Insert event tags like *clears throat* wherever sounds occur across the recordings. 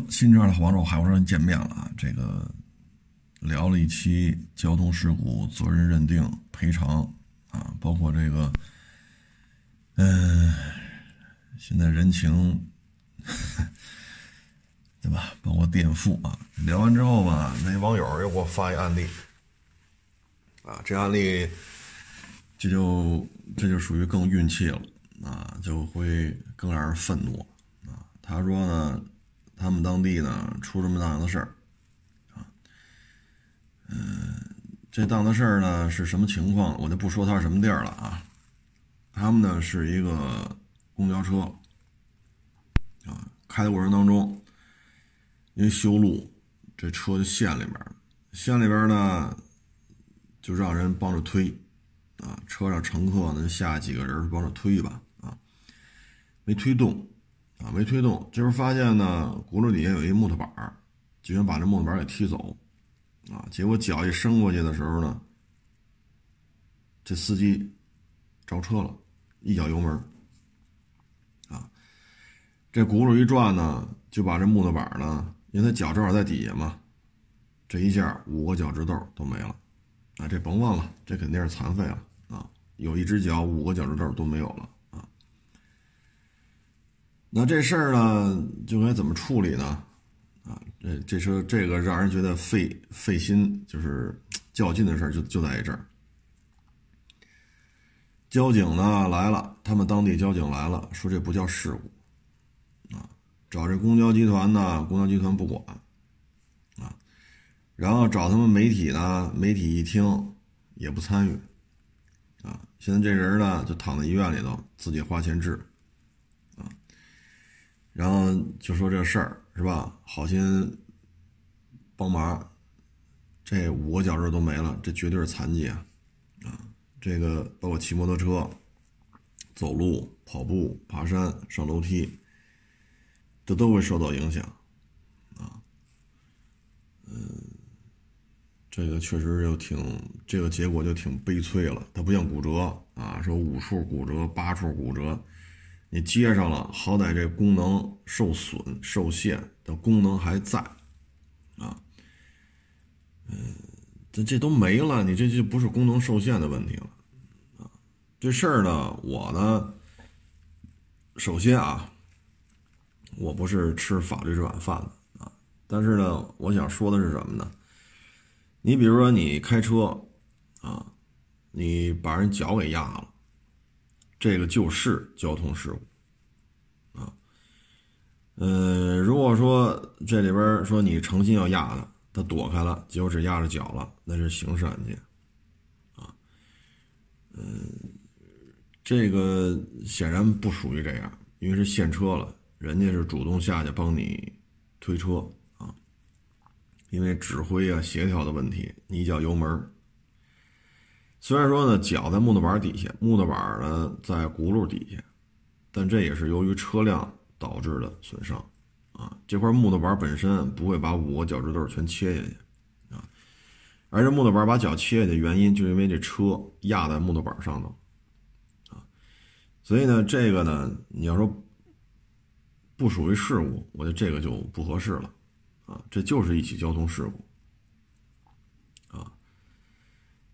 车新车的黄州海沃人见面了啊！这个聊了一期交通事故责任认定赔偿啊，包括这个，嗯，现在人情，*laughs* 对吧？包括垫付啊。聊完之后吧，那网友又给我发一案例啊，这案例这就这就属于更运气了啊，就会更让人愤怒啊。他说呢。他们当地呢出这么大的事儿，啊，嗯，这档子事儿呢是什么情况？我就不说它是什么地儿了啊。他们呢是一个公交车，啊，开的过程当中，因为修路，这车就陷里边了。陷里边呢，就让人帮着推，啊，车上乘客呢下几个人帮着推吧，啊，没推动。啊，没推动，就是发现呢，轱辘底下有一木头板儿，就想把这木头板给踢走，啊，结果脚一伸过去的时候呢，这司机着车了，一脚油门，啊，这轱辘一转呢，就把这木头板呢，因为他脚正好在底下嘛，这一下五个脚趾头都没了，啊，这甭问了，这肯定是残废了，啊，有一只脚五个脚趾头都没有了。那这事儿呢，就该怎么处理呢？啊，这这车这个让人觉得费费心，就是较劲的事儿，就就在这儿。交警呢来了，他们当地交警来了，说这不叫事故，啊，找这公交集团呢，公交集团不管，啊，然后找他们媒体呢，媒体一听也不参与，啊，现在这人呢就躺在医院里头，自己花钱治。然后就说这事儿是吧？好心帮忙，这五个脚趾都没了，这绝对是残疾啊！啊，这个包括骑摩托车、走路、跑步、爬山、上楼梯，这都会受到影响啊。嗯，这个确实就挺，这个结果就挺悲催了。它不像骨折啊，说五处骨折、八处骨折。你接上了，好歹这功能受损受限的功能还在，啊，嗯，这这都没了，你这就不是功能受限的问题了，啊，这事儿呢，我呢，首先啊，我不是吃法律这碗饭的啊，但是呢，我想说的是什么呢？你比如说你开车，啊，你把人脚给压了。这个就是交通事故，啊，呃，如果说这里边说你诚心要压他，他躲开了，结果只压着脚了，那是刑事案件，啊，嗯，这个显然不属于这样，因为是现车了，人家是主动下去帮你推车啊，因为指挥啊协调的问题，你一脚油门。虽然说呢，脚在木头板底下，木头板呢在轱辘底下，但这也是由于车辆导致的损伤，啊，这块木头板本身不会把五个脚趾头全切下去，啊，而这木头板把脚切下去的原因，就因为这车压在木头板上头，啊，所以呢，这个呢，你要说不属于事故，我觉得这个就不合适了，啊，这就是一起交通事故。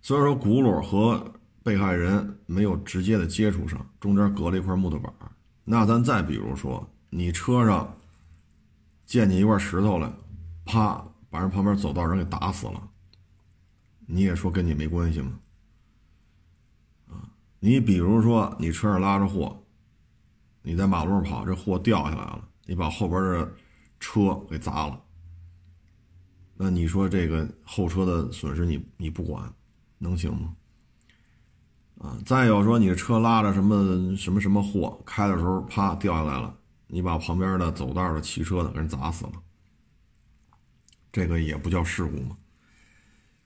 虽然说轱辘和被害人没有直接的接触上，中间隔了一块木头板那咱再比如说，你车上溅起一块石头来，啪，把人旁边走道人给打死了，你也说跟你没关系吗？啊，你比如说你车上拉着货，你在马路上跑，这货掉下来了，你把后边的车给砸了，那你说这个后车的损失你你不管？能行吗？啊，再有说你车拉着什么什么什么货，开的时候啪掉下来了，你把旁边的走道的骑车的给人砸死了，这个也不叫事故吗？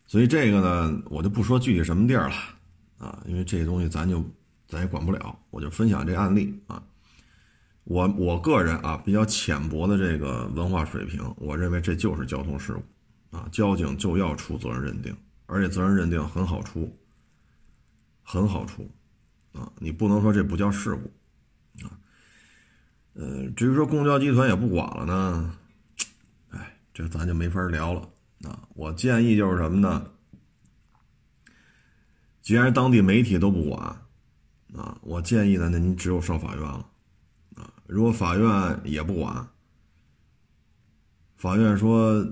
所以这个呢，我就不说具体什么地儿了啊，因为这东西咱就咱也管不了，我就分享这案例啊。我我个人啊比较浅薄的这个文化水平，我认为这就是交通事故啊，交警就要出责任认定。而且责任认定很好出，很好出，啊，你不能说这不叫事故，啊，呃，至于说公交集团也不管了呢，哎这咱就没法聊了啊。我建议就是什么呢？既然当地媒体都不管啊，我建议呢，那您只有上法院了啊。如果法院也不管，法院说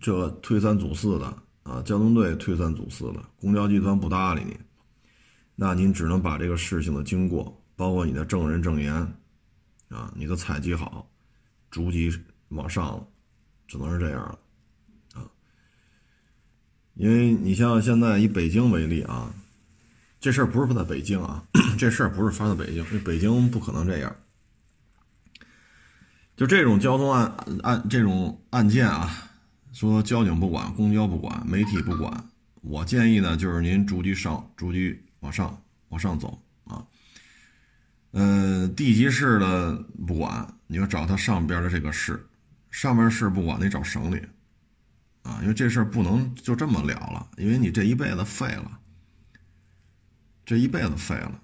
这推三阻四的啊，交通队推三阻四的，公交集团不搭理你，那您只能把这个事情的经过，包括你的证人证言啊，你的采集好，逐级往上了，只能是这样了啊。因为你像现在以北京为例啊。这事儿不是发在北京啊，这事儿不是发在北京，这北京不可能这样。就这种交通案案这种案件啊，说交警不管，公交不管，媒体不管，我建议呢，就是您逐级上，逐级往上往上走啊。嗯，地级市的不管，你要找他上边的这个市，上边市不管，得找省里啊，因为这事儿不能就这么了了，因为你这一辈子废了。这一辈子废了，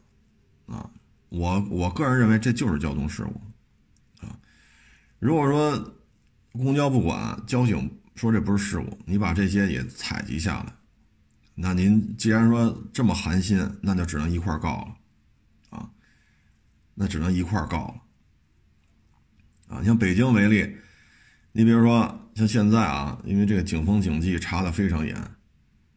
啊，我我个人认为这就是交通事故，啊，如果说公交不管，交警说这不是事故，你把这些也采集下来，那您既然说这么寒心，那就只能一块告了，啊，那只能一块告了，啊，像北京为例，你比如说像现在啊，因为这个警风警纪查的非常严，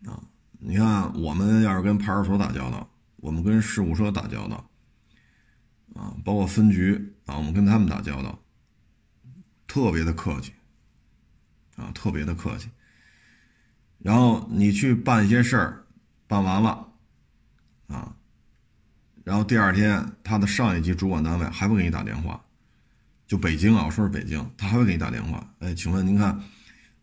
啊，你看我们要是跟派出所打交道。我们跟事故车打交道，啊，包括分局啊，我们跟他们打交道，特别的客气，啊，特别的客气。然后你去办一些事儿，办完了，啊，然后第二天他的上一级主管单位还会给你打电话，就北京啊，我说是北京，他还会给你打电话，哎，请问您看，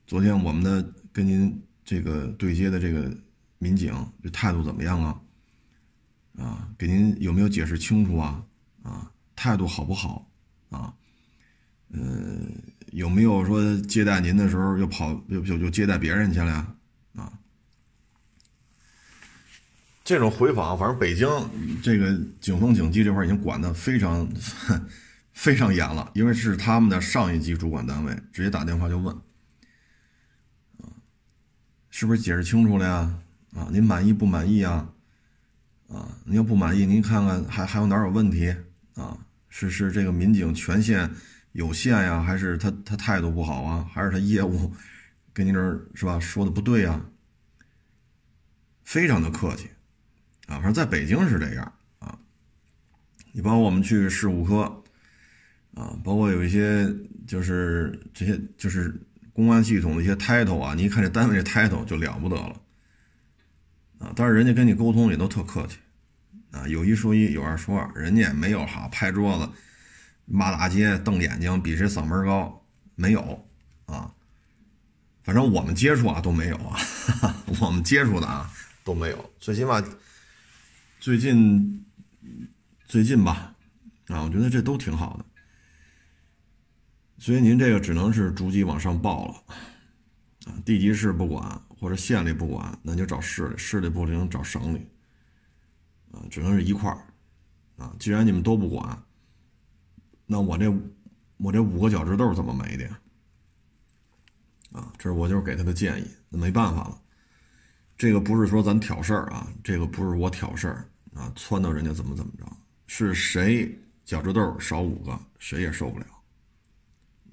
昨天我们的跟您这个对接的这个民警这态度怎么样啊？啊，给您有没有解释清楚啊？啊，态度好不好？啊，嗯，有没有说接待您的时候又跑又又又接待别人去了呀？啊，这种回访，反正北京这个警风警纪这块已经管的非常 *laughs* 非常严了，因为是他们的上一级主管单位，直接打电话就问，啊，是不是解释清楚了呀？啊，您满意不满意啊？啊，您要不满意，您看看还还有哪有问题啊？是是这个民警权限有限呀，还是他他态度不好啊？还是他业务跟您这儿是吧说的不对呀？非常的客气啊，反正在北京是这样啊。你包括我们去事务科啊，包括有一些就是这些就是公安系统的一些 title 啊，你一看这单位这 title 就了不得了啊。但是人家跟你沟通也都特客气。啊，有一说一，有二说二，人家也没有哈拍桌子、骂大街、瞪眼睛，比谁嗓门高，没有啊。反正我们接触啊都没有啊，*laughs* 我们接触的啊都没有。最起码最近最近吧，啊，我觉得这都挺好的。所以您这个只能是逐级往上报了啊，地级市不管或者县里不管，那就找市里，市里不行找省里。啊，只能是一块儿，啊，既然你们都不管，那我这我这五个脚趾头怎么没的呀？啊，这是我就是给他的建议，那没办法了，这个不是说咱挑事儿啊，这个不是我挑事儿啊，撺掇人家怎么怎么着，是谁脚趾头少五个，谁也受不了，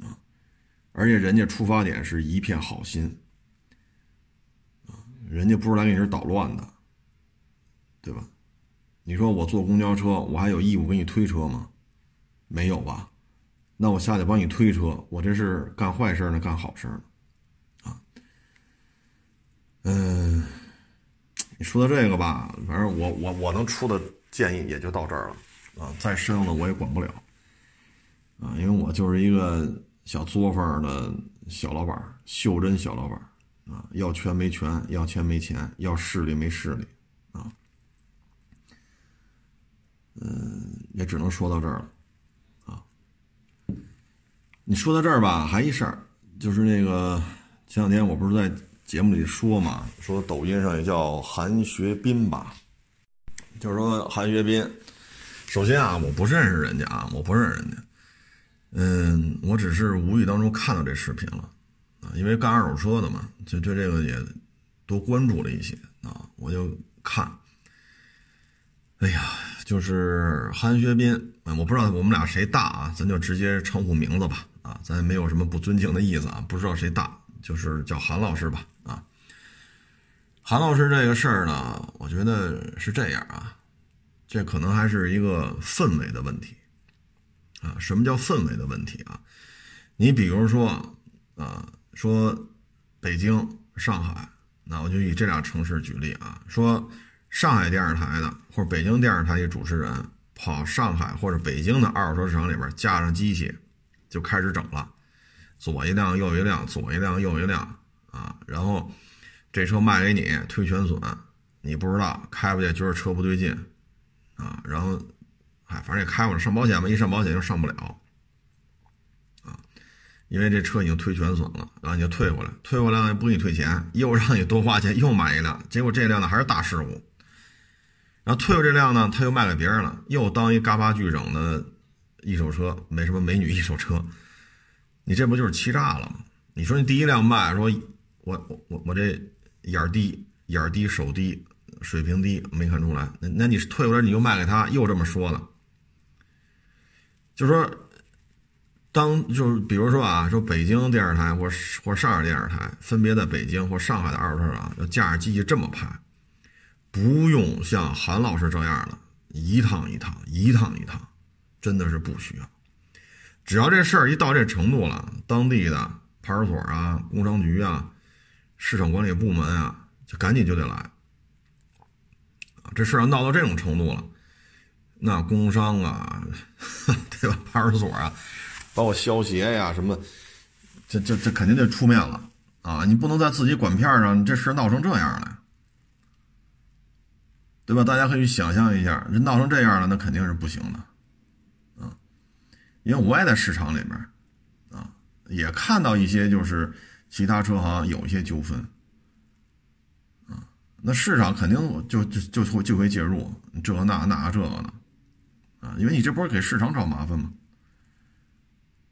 啊，而且人家出发点是一片好心，啊，人家不是来给你这捣乱的，对吧？你说我坐公交车，我还有义务给你推车吗？没有吧？那我下去帮你推车，我这是干坏事呢，干好事呢？啊，嗯，你说的这个吧，反正我我我能出的建议也就到这儿了啊，再深了我也管不了啊，因为我就是一个小作坊的小老板，袖珍小老板啊，要权没权，要钱没钱，要势力没势力啊。嗯，也只能说到这儿了，你说到这儿吧，还一事儿，就是那个前两天我不是在节目里说嘛，说抖音上也叫韩学斌吧，就是说韩学斌，首先啊，我不认识人家啊，我不认识人家，嗯，我只是无意当中看到这视频了，啊，因为干二手车的嘛，就对这个也多关注了一些啊，我就看。哎呀，就是韩学斌，我不知道我们俩谁大啊，咱就直接称呼名字吧，啊，咱也没有什么不尊敬的意思啊，不知道谁大，就是叫韩老师吧，啊，韩老师这个事儿呢，我觉得是这样啊，这可能还是一个氛围的问题，啊，什么叫氛围的问题啊？你比如说，啊，说北京、上海，那我就以这俩城市举例啊，说。上海电视台的或者北京电视台的主持人跑上海或者北京的二手车市场里边架上机器，就开始整了，左一辆右一辆，左一辆右一辆啊，然后这车卖给你退全损，你不知道开不去，觉得车不对劲啊，然后哎，反正也开过了，上保险嘛，一上保险就上不了啊，因为这车已经退全损了，然后你就退回来，退回来又不给你退钱，又让你多花钱又买一辆，结果这辆呢还是大事故。然后退了这辆呢，他又卖给别人了，又当一嘎巴巨整的一手车，没什么美女一手车，你这不就是欺诈了吗？你说你第一辆卖，说我我我这眼低眼低手低水平低没看出来，那那你退回来你又卖给他，又这么说了，就说当就是比如说啊，说北京电视台或或上海电视台分别在北京或上海的二手车啊，要架着机器这么拍。不用像韩老师这样的一趟一趟一趟一趟，真的是不需要。只要这事儿一到这程度了，当地的派出所啊、工商局啊、市场管理部门啊，就赶紧就得来。这事儿要闹到这种程度了，那工商啊，*laughs* 对吧？派出所啊，包括消协呀什么，这这这肯定得出面了啊！你不能在自己管片上，这事闹成这样了。对吧？大家可以想象一下，这闹成这样了，那肯定是不行的，因为我也在市场里面，啊，也看到一些就是其他车行有一些纠纷，啊，那市场肯定就就就会就会介入，这那那这个的，啊，因为你这不是给市场找麻烦吗？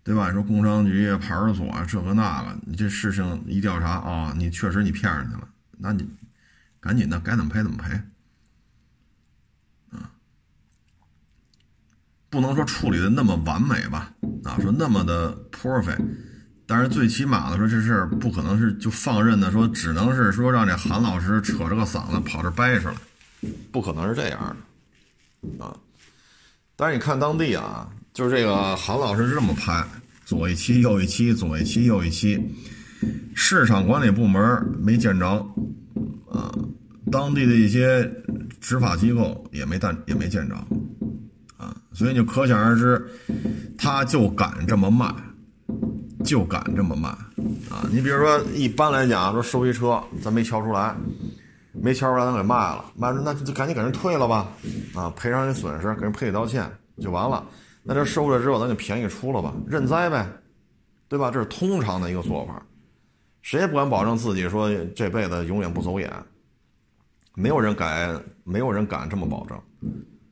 对吧？说工商局啊、派出所啊这个那个，你这事情一调查啊，你确实你骗上去了，那你赶紧的，该怎么赔怎么赔。不能说处理的那么完美吧，啊，说那么的 perfect，但是最起码的说这事儿不可能是就放任的，说只能是说让这韩老师扯着个嗓子跑这掰扯了，不可能是这样的，啊，但是你看当地啊，就是这个韩老师是这么拍，左一期右一期，左一期右一期，市场管理部门没见着，啊，当地的一些执法机构也没但也没见着。啊所以就可想而知，他就敢这么卖，就敢这么卖啊！你比如说，一般来讲，说收一车，咱没敲出来，没敲出来，咱给卖了，卖了那就赶紧给人退了吧，啊，赔偿人损失，给人赔礼道歉就完了。那这收了之后，咱就便宜出了吧，认栽呗，对吧？这是通常的一个做法，谁也不敢保证自己说这辈子永远不走眼，没有人敢，没有人敢这么保证。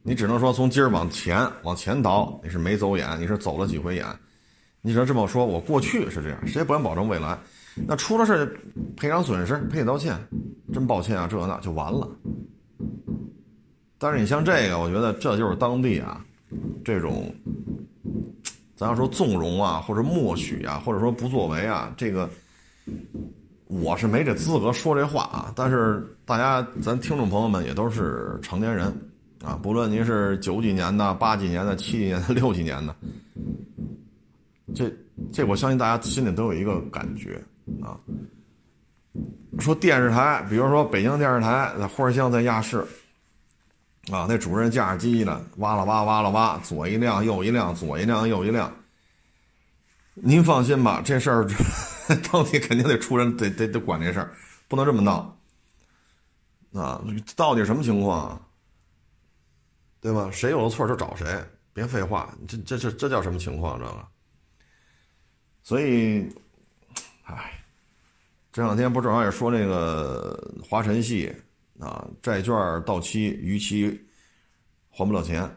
你只能说从今儿往前往前倒，你是没走眼，你是走了几回眼。你只能这么说，我过去是这样，谁也不敢保证未来。那出了事赔偿损失，赔礼道歉，真抱歉啊，这那就完了。但是你像这个，我觉得这就是当地啊，这种，咱要说纵容啊，或者默许啊，或者说不作为啊，这个我是没这资格说这话啊。但是大家，咱听众朋友们也都是成年人。啊，不论您是九几年的、八几年的、七几年的、六几年的，这这我相信大家心里都有一个感觉啊。说电视台，比如说北京电视台在花乡在亚视，啊，那主任驾驶机呢，挖了挖，挖了挖，左一辆右一辆，左一辆右一辆。您放心吧，这事儿 *laughs* 当地肯定得出人，得得得管这事儿，不能这么闹。啊，到底什么情况？对吧？谁有了错就找谁，别废话。这这这这叫什么情况？这个。所以，唉，这两天不正好也说那个华晨系啊，债券到期逾期还不了钱。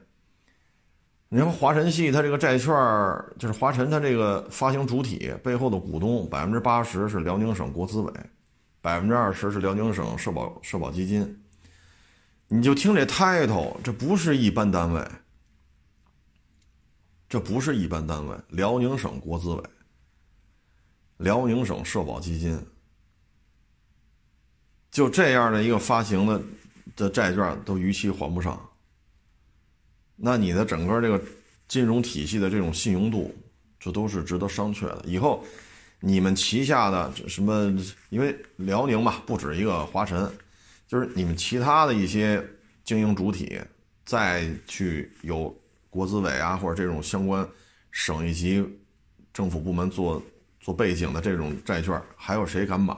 你说华晨系它这个债券就是华晨它这个发行主体背后的股东百分之八十是辽宁省国资委，百分之二十是辽宁省社保社保基金。你就听这 title，这不是一般单位，这不是一般单位，辽宁省国资委，辽宁省社保基金，就这样的一个发行的的债券都逾期还不上。那你的整个这个金融体系的这种信用度，这都是值得商榷的。以后你们旗下的什么，因为辽宁嘛，不止一个华晨，就是你们其他的一些经营主体再去有国资委啊，或者这种相关省一级政府部门做做背景的这种债券，还有谁敢买？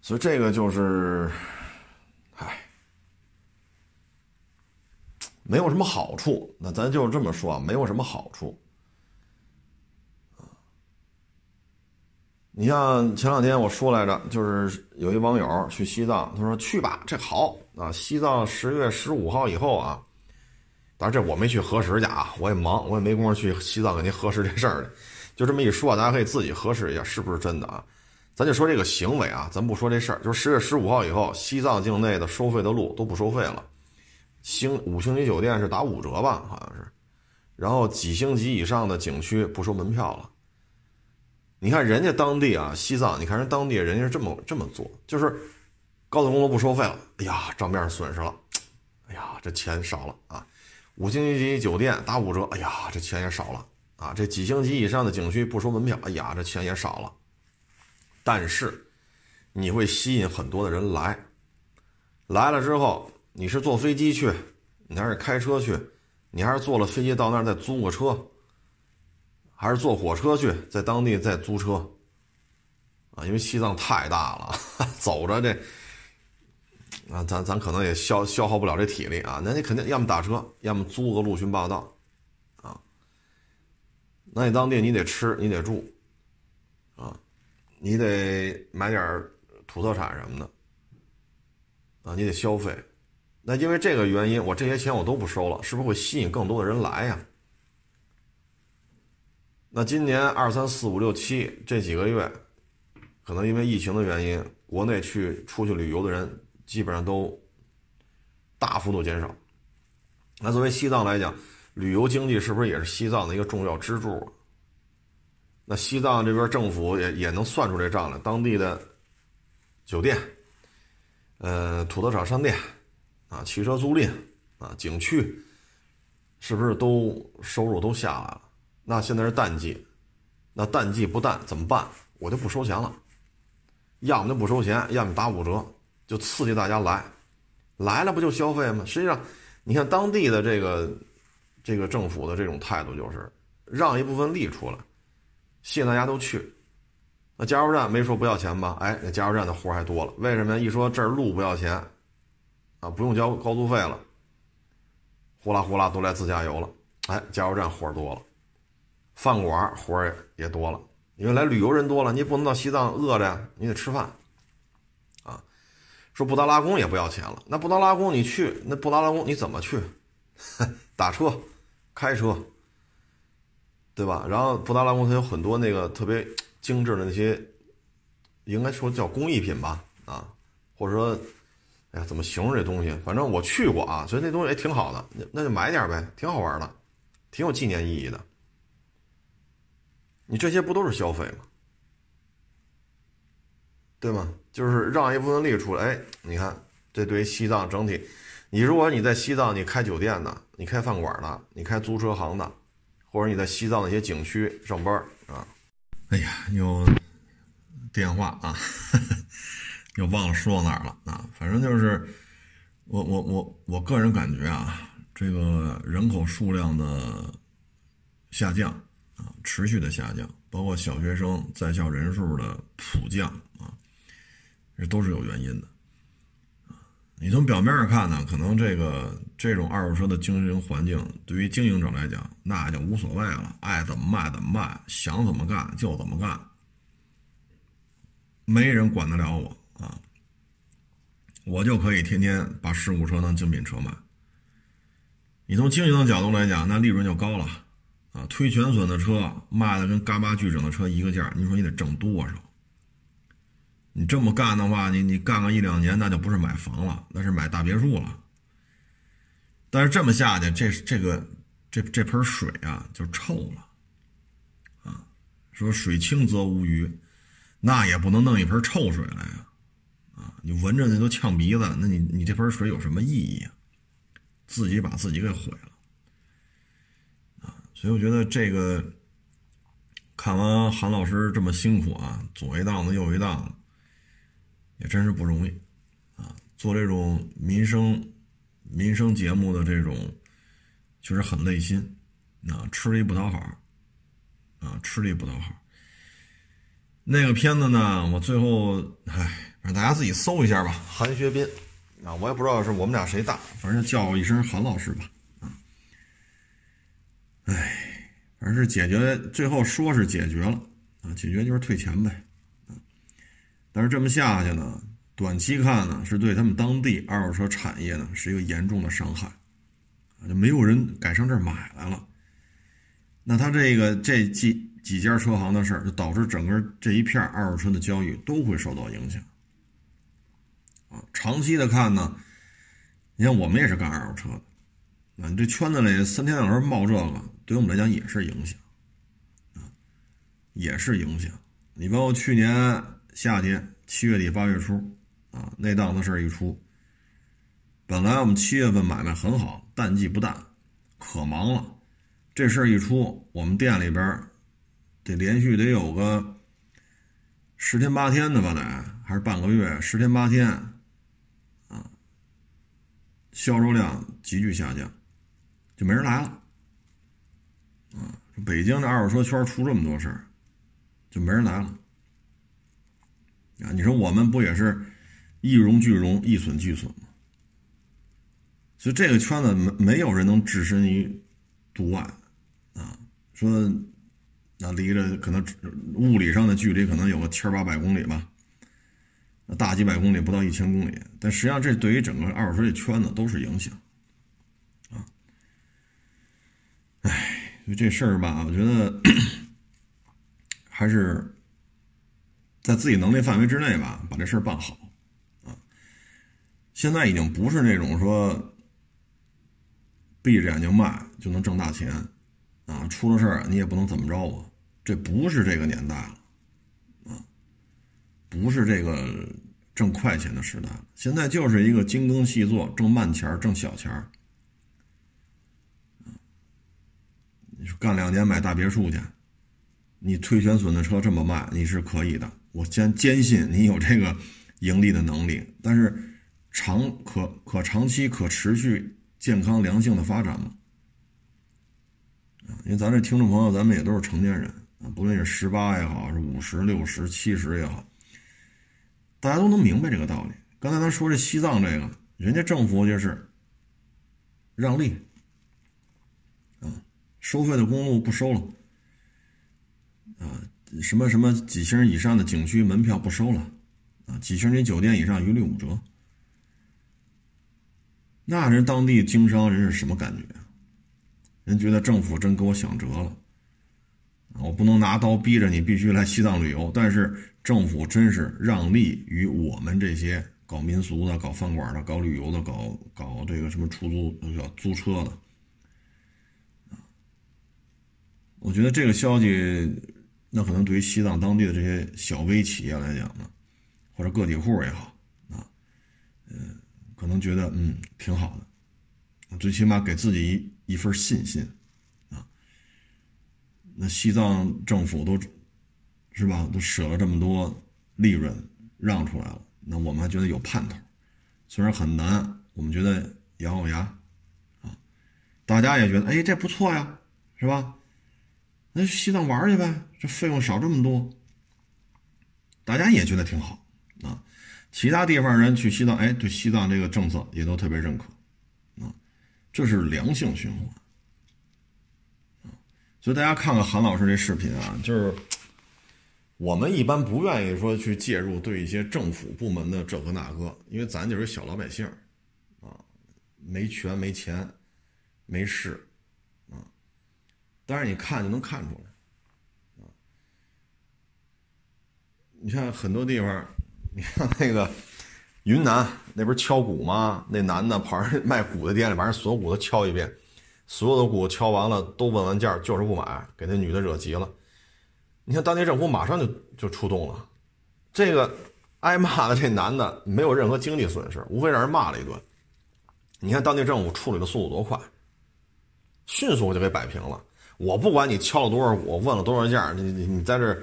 所以这个就是，唉。没有什么好处，那咱就这么说啊，没有什么好处。你像前两天我说来着，就是有一网友去西藏，他说去吧，这好啊。西藏十月十五号以后啊，当然这我没去核实去啊，我也忙，我也没工夫去西藏给您核实这事儿就这么一说，大家可以自己核实一下是不是真的啊。咱就说这个行为啊，咱不说这事儿，就是十月十五号以后，西藏境内的收费的路都不收费了。星五星级酒店是打五折吧，好像是，然后几星级以上的景区不收门票了。你看人家当地啊，西藏，你看人当地人家是这么这么做，就是高速公路不收费了，哎呀，账面损失了，哎呀，这钱少了啊。五星级酒店打五折，哎呀，这钱也少了啊。这几星级以上的景区不收门票，哎呀，这钱也少了。但是你会吸引很多的人来，来了之后。你是坐飞机去，你还是开车去？你还是坐了飞机到那儿再租个车，还是坐火车去，在当地再租车？啊，因为西藏太大了，*laughs* 走着这，啊，咱咱可能也消消耗不了这体力啊。那你肯定要么打车，要么租个陆巡霸道，啊，那你当地你得吃，你得住，啊，你得买点土特产什么的，啊，你得消费。那因为这个原因，我这些钱我都不收了，是不是会吸引更多的人来呀？那今年二三四五六七这几个月，可能因为疫情的原因，国内去出去旅游的人基本上都大幅度减少。那作为西藏来讲，旅游经济是不是也是西藏的一个重要支柱？那西藏这边政府也也能算出这账来，当地的酒店，呃，土特产商店。啊，汽车租赁，啊，景区，是不是都收入都下来了？那现在是淡季，那淡季不淡怎么办？我就不收钱了，要么就不收钱，要么打五折，就刺激大家来，来了不就消费吗？实际上，你看当地的这个这个政府的这种态度，就是让一部分利出来，吸引大家都去。那加油站没说不要钱吧？哎，那加油站的活还多了，为什么？一说这儿路不要钱。啊，不用交高速费了，呼啦呼啦都来自驾游了。哎，加油站活多了，饭馆活也也多了。因为来旅游人多了，你也不能到西藏饿着呀，你得吃饭。啊，说布达拉宫也不要钱了。那布达拉宫你去，那布达拉宫你怎么去？*laughs* 打车、开车，对吧？然后布达拉宫它有很多那个特别精致的那些，应该说叫工艺品吧？啊，或者说。哎呀，怎么形容这东西？反正我去过啊，所以那东西也挺好的，那就买点呗，挺好玩的，挺有纪念意义的。你这些不都是消费吗？对吗？就是让一部分利出来。哎，你看，这对于西藏整体，你如果你在西藏，你开酒店的，你开饭馆的，你开租车行的，或者你在西藏的一些景区上班啊，哎呀，有电话啊。*laughs* 又忘了说到哪儿了啊！反正就是，我我我我个人感觉啊，这个人口数量的下降啊，持续的下降，包括小学生在校人数的普降啊，这都是有原因的。你从表面上看呢，可能这个这种二手车的经营环境对于经营者来讲，那就无所谓了，爱怎么卖怎么卖，想怎么干就怎么干，没人管得了我。啊，我就可以天天把事故车当精品车卖，你从经营的角度来讲，那利润就高了啊。推全损的车卖的跟嘎巴巨整的车一个价，你说你得挣多少？你这么干的话，你你干个一两年，那就不是买房了，那是买大别墅了。但是这么下去，这这个这这盆水啊就臭了啊。说水清则无鱼，那也不能弄一盆臭水来呀啊！你闻着那都呛鼻子，那你你这盆水有什么意义啊？自己把自己给毁了！所以我觉得这个看完韩老师这么辛苦啊，左一档子右一档子。也真是不容易，啊，做这种民生民生节目的这种，确实很累心，啊，吃力不讨好，啊，吃力不讨好。那个片子呢，我最后，唉，让大家自己搜一下吧。韩学斌，啊，我也不知道是我们俩谁大，反正叫我一声韩老师吧，哎，反正是解决，最后说是解决了，啊，解决就是退钱呗。但是这么下去呢，短期看呢，是对他们当地二手车产业呢是一个严重的伤害，啊就没有人敢上这儿买来了。那他这个这几几家车行的事儿，就导致整个这一片二手车的交易都会受到影响。啊，长期的看呢，你像我们也是干二手车的，啊，你这圈子里三天两头冒这个，对我们来讲也是影响，啊，也是影响。你包括去年。夏天七月底八月初，啊，那档子事儿一出，本来我们七月份买卖很好，淡季不淡，可忙了。这事儿一出，我们店里边得连续得有个十天八天的吧，得还是半个月，十天八天，啊，销售量急剧下降，就没人来了。啊，北京的二手车圈出这么多事，就没人来了。啊，你说我们不也是一荣俱荣，一损俱损吗？所以这个圈子没没有人能置身于度外啊。说那离着可能物理上的距离可能有个千八百公里吧，大几百公里不到一千公里，但实际上这对于整个二手车这圈子都是影响啊。哎，这事儿吧，我觉得 *coughs* 还是。在自己能力范围之内吧，把这事儿办好，啊，现在已经不是那种说闭着眼睛卖就能挣大钱，啊，出了事儿你也不能怎么着我，这不是这个年代了，啊，不是这个挣快钱的时代，现在就是一个精耕细作，挣慢钱儿挣小钱儿，你说干两年买大别墅去，你推全损的车这么卖，你是可以的。我坚坚信你有这个盈利的能力，但是长可可长期可持续健康良性的发展吗？因为咱这听众朋友，咱们也都是成年人啊，不论是十八也好，是五十六十七十也好，大家都能明白这个道理。刚才咱说这西藏这个，人家政府就是让利，收费的公路不收了，啊。什么什么几星以上的景区门票不收了，啊，几星级酒店以上一律五折。那人当地经商人是什么感觉？人觉得政府真给我想辙了，我不能拿刀逼着你必须来西藏旅游，但是政府真是让利于我们这些搞民俗的、搞饭馆的、搞旅游的、搞搞这个什么出租叫租车的，我觉得这个消息。那可能对于西藏当地的这些小微企业来讲呢，或者个体户也好啊，嗯，可能觉得嗯挺好的，最起码给自己一一份信心啊。那西藏政府都是吧，都舍了这么多利润让出来了，那我们还觉得有盼头，虽然很难，我们觉得咬咬牙啊，大家也觉得哎这不错呀，是吧？那去西藏玩去呗，这费用少这么多，大家也觉得挺好啊。其他地方人去西藏，哎，对西藏这个政策也都特别认可啊，这是良性循环。所以大家看看韩老师这视频啊，就是我们一般不愿意说去介入对一些政府部门的这个那个，因为咱就是小老百姓啊，没权没钱，没势，但是你看就能看出来，啊，你像很多地方，你看那个云南那边敲鼓吗？那男的跑人卖鼓的店里，把人所有鼓都敲一遍，所有的鼓敲完了都问完价，就是不买，给那女的惹急了。你看当地政府马上就就出动了，这个挨骂的这男的没有任何经济损失，无非让人骂了一顿。你看当地政府处理的速度多快，迅速就给摆平了。我不管你敲了多少鼓，问了多少价，你你你在这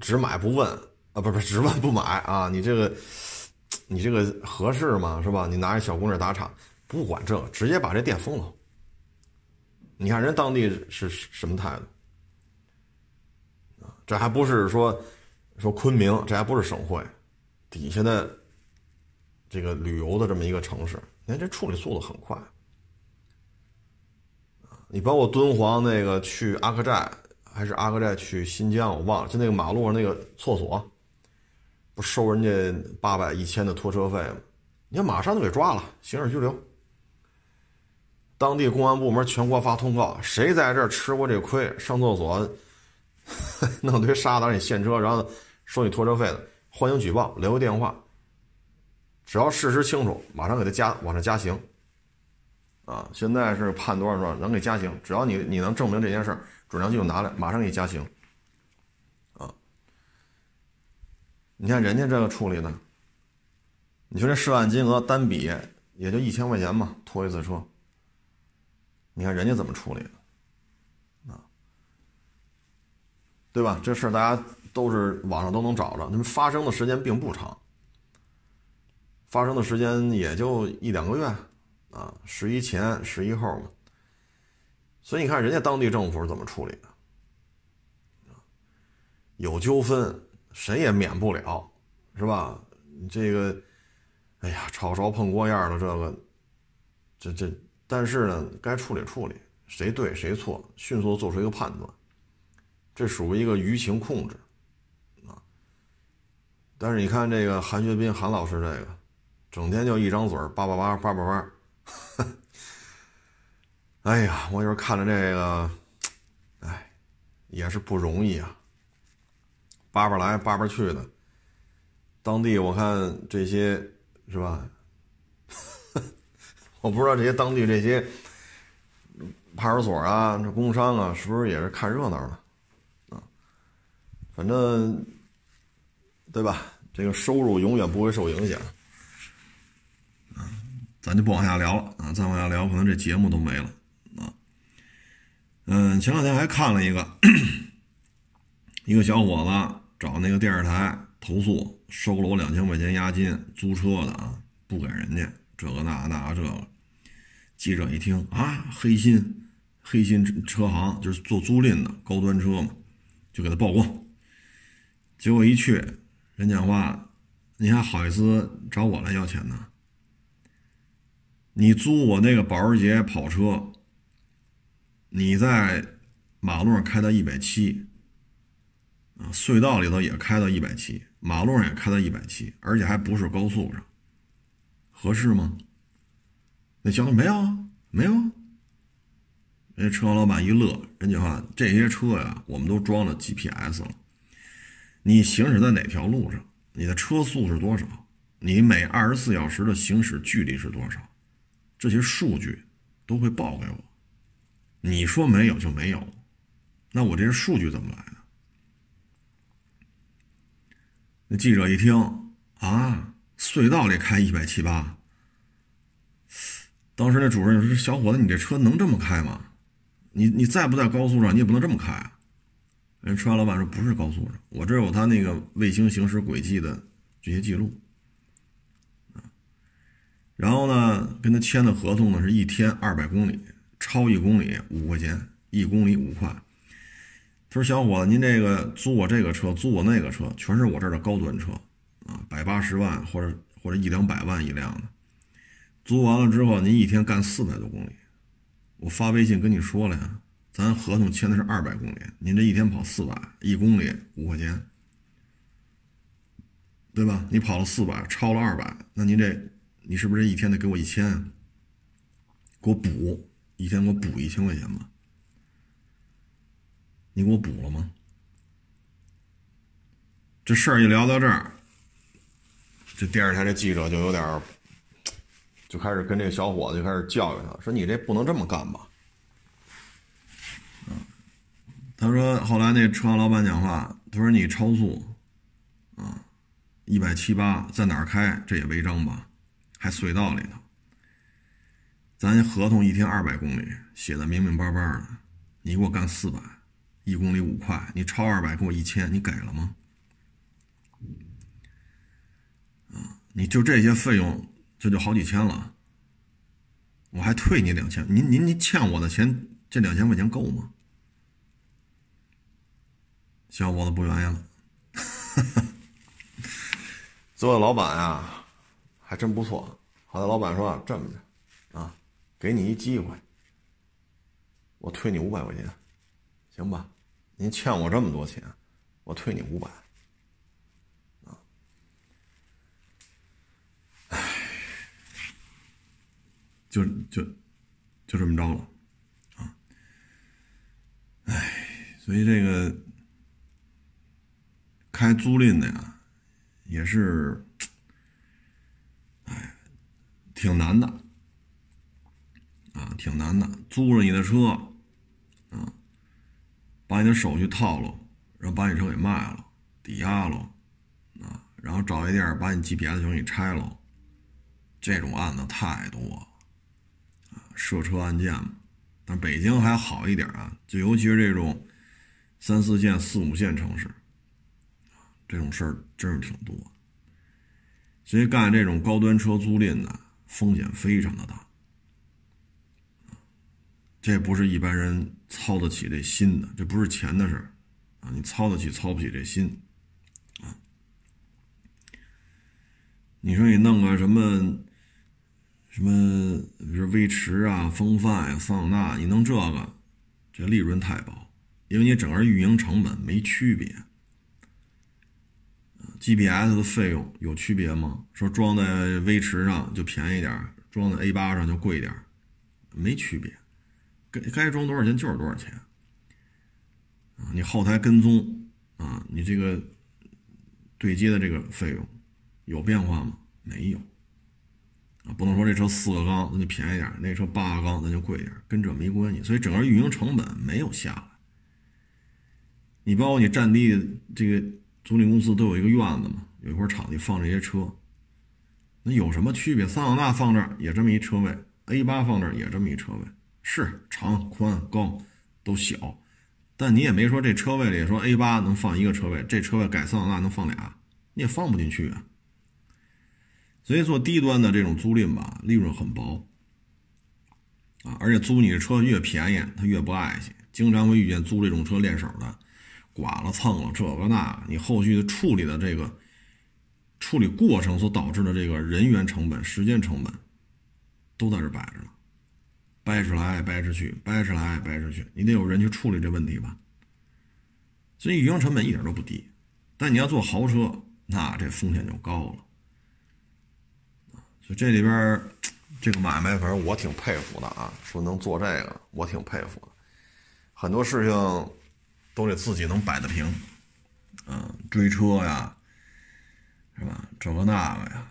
只买不问啊，不是只问不买啊？你这个你这个合适吗？是吧？你拿着小姑娘打场，不管这个，直接把这店封了。你看人当地是什么态度？这还不是说说昆明，这还不是省会，底下的这个旅游的这么一个城市，你看这处理速度很快你包括敦煌那个去阿克寨，还是阿克寨去新疆，我忘了，就那个马路上那个厕所，不收人家八百一千的拖车费吗？你看马上就给抓了，刑事拘留。当地公安部门全国发通告，谁在这儿吃过这亏，上厕所。*laughs* 弄堆沙子让你现车，然后收你拖车费的，欢迎举报，留个电话。只要事实清楚，马上给他加往上加刑。啊，现在是判多少多少，能给加刑。只要你你能证明这件事儿，准量记录拿来，马上给你加刑。啊，你看人家这个处理的，你说这涉案金额单笔也就一千块钱嘛，拖一次车。你看人家怎么处理的？对吧？这事儿大家都是网上都能找着，那么发生的时间并不长，发生的时间也就一两个月，啊，十一前十一后嘛。所以你看人家当地政府是怎么处理的？有纠纷谁也免不了，是吧？你这个，哎呀，炒勺碰锅沿的这个，这这，但是呢，该处理处理，谁对谁错，迅速做出一个判断。这属于一个舆情控制，啊！但是你看这个韩学斌韩老师这个，整天就一张嘴叭叭叭叭叭叭，*laughs* 哎呀，我就是看着这个，哎，也是不容易啊，叭叭来叭叭去的。当地我看这些是吧？*laughs* 我不知道这些当地这些派出所啊、这工商啊，是不是也是看热闹的？反正，对吧？这个收入永远不会受影响。咱就不往下聊了啊！再往下聊，可能这节目都没了啊。嗯，前两天还看了一个，一个小伙子找那个电视台投诉，收了我两千块钱押金租车的啊，不给人家这个那那这个。记者一听啊，黑心黑心车行就是做租赁的高端车嘛，就给他曝光。结果一去，人讲话，你还好意思找我来要钱呢？你租我那个保时捷跑车，你在马路上开到一百七，啊，隧道里头也开到一百七，马路上也开到一百七，而且还不是高速上，合适吗？那交通没有啊，没有。那车行老板一乐，人家话这些车呀，我们都装了 GPS 了。你行驶在哪条路上？你的车速是多少？你每二十四小时的行驶距离是多少？这些数据都会报给我。你说没有就没有，那我这些数据怎么来的？那记者一听啊，隧道里开一百七八，当时那主任说：“小伙子，你这车能这么开吗？你你在不在高速上？你也不能这么开啊。”人车行老板说不是高速上，我这有他那个卫星行驶轨迹的这些记录，然后呢，跟他签的合同呢是一天二百公里，超一公里五块钱，一公里五块。他说：“小伙子，您这个租我这个车，租我那个车，全是我这儿的高端车啊，百八十万或者或者一两百万一辆的，租完了之后，您一天干四百多公里，我发微信跟你说了呀。”咱合同签的是二百公里，您这一天跑四百，一公里五块钱，对吧？你跑了四百，超了二百，那您这，你是不是一天得给我一千？给我补，一天给我补一千块钱吧。你给我补了吗？这事儿一聊到这儿，这电视台的记者就有点，就开始跟这小伙子就开始教育他，说：“你这不能这么干吧？”他说：“后来那车行老板讲话，他说你超速，啊，一百七八在哪儿开，这也违章吧？还隧道里头，咱合同一天二百公里，写的明明白白的，你给我干四百，一公里五块，你超二百给我一千，你给了吗？啊，你就这些费用，这就好几千了，我还退你两千，您您您欠我的钱，这两千块钱够吗？”小伙子不愿意了，*laughs* 作为老板呀，还真不错。后来老板说：“这么的，啊，给你一机会，我退你五百块钱，行吧？您欠我这么多钱，我退你五百。”啊，唉，就就就这么着了，啊，唉，所以这个。开租赁的呀，也是，挺难的，啊，挺难的。租了你的车，啊，把你的手续套了，然后把你车给卖了，抵押了，啊，然后找一地儿把你 GPS 全给拆了，这种案子太多，啊，涉车案件嘛。但北京还好一点啊，就尤其是这种三四线、四五线城市。这种事儿真是挺多，所以干这种高端车租赁的风险非常的大，这不是一般人操得起这心的，这不是钱的事啊，你操得起操不起这心啊？你说你弄个什么什么，比如威驰啊、风范呀、桑塔纳，你弄这个，这利润太薄，因为你整个运营成本没区别。GPS 的费用有区别吗？说装在威驰上就便宜点装在 A 八上就贵点没区别，该该装多少钱就是多少钱啊！你后台跟踪啊，你这个对接的这个费用有变化吗？没有啊！不能说这车四个缸那就便宜点那车八个缸那就贵点跟这没关系。所以整个运营成本没有下来。你包括你占地这个。租赁公司都有一个院子嘛，有一块场地放这些车，那有什么区别？桑塔纳放这儿也这么一车位，A 八放这儿也这么一车位，是长、宽、高都小，但你也没说这车位里说 A 八能放一个车位，这车位改桑塔纳能放俩，你也放不进去啊。所以做低端的这种租赁吧，利润很薄啊，而且租你的车越便宜，他越不爱惜，经常会遇见租这种车练手的。剐了蹭了这个那，你后续的处理的这个处理过程所导致的这个人员成本、时间成本，都在这摆着呢，掰扯来掰扯去，掰扯来掰扯去，你得有人去处理这问题吧。所以运营成本一点都不低，但你要做豪车，那这风险就高了。所以这里边这个买卖，反正我挺佩服的啊，说能做这个，我挺佩服的，很多事情。都得自己能摆得平，嗯，追车呀，是吧？这个那个呀，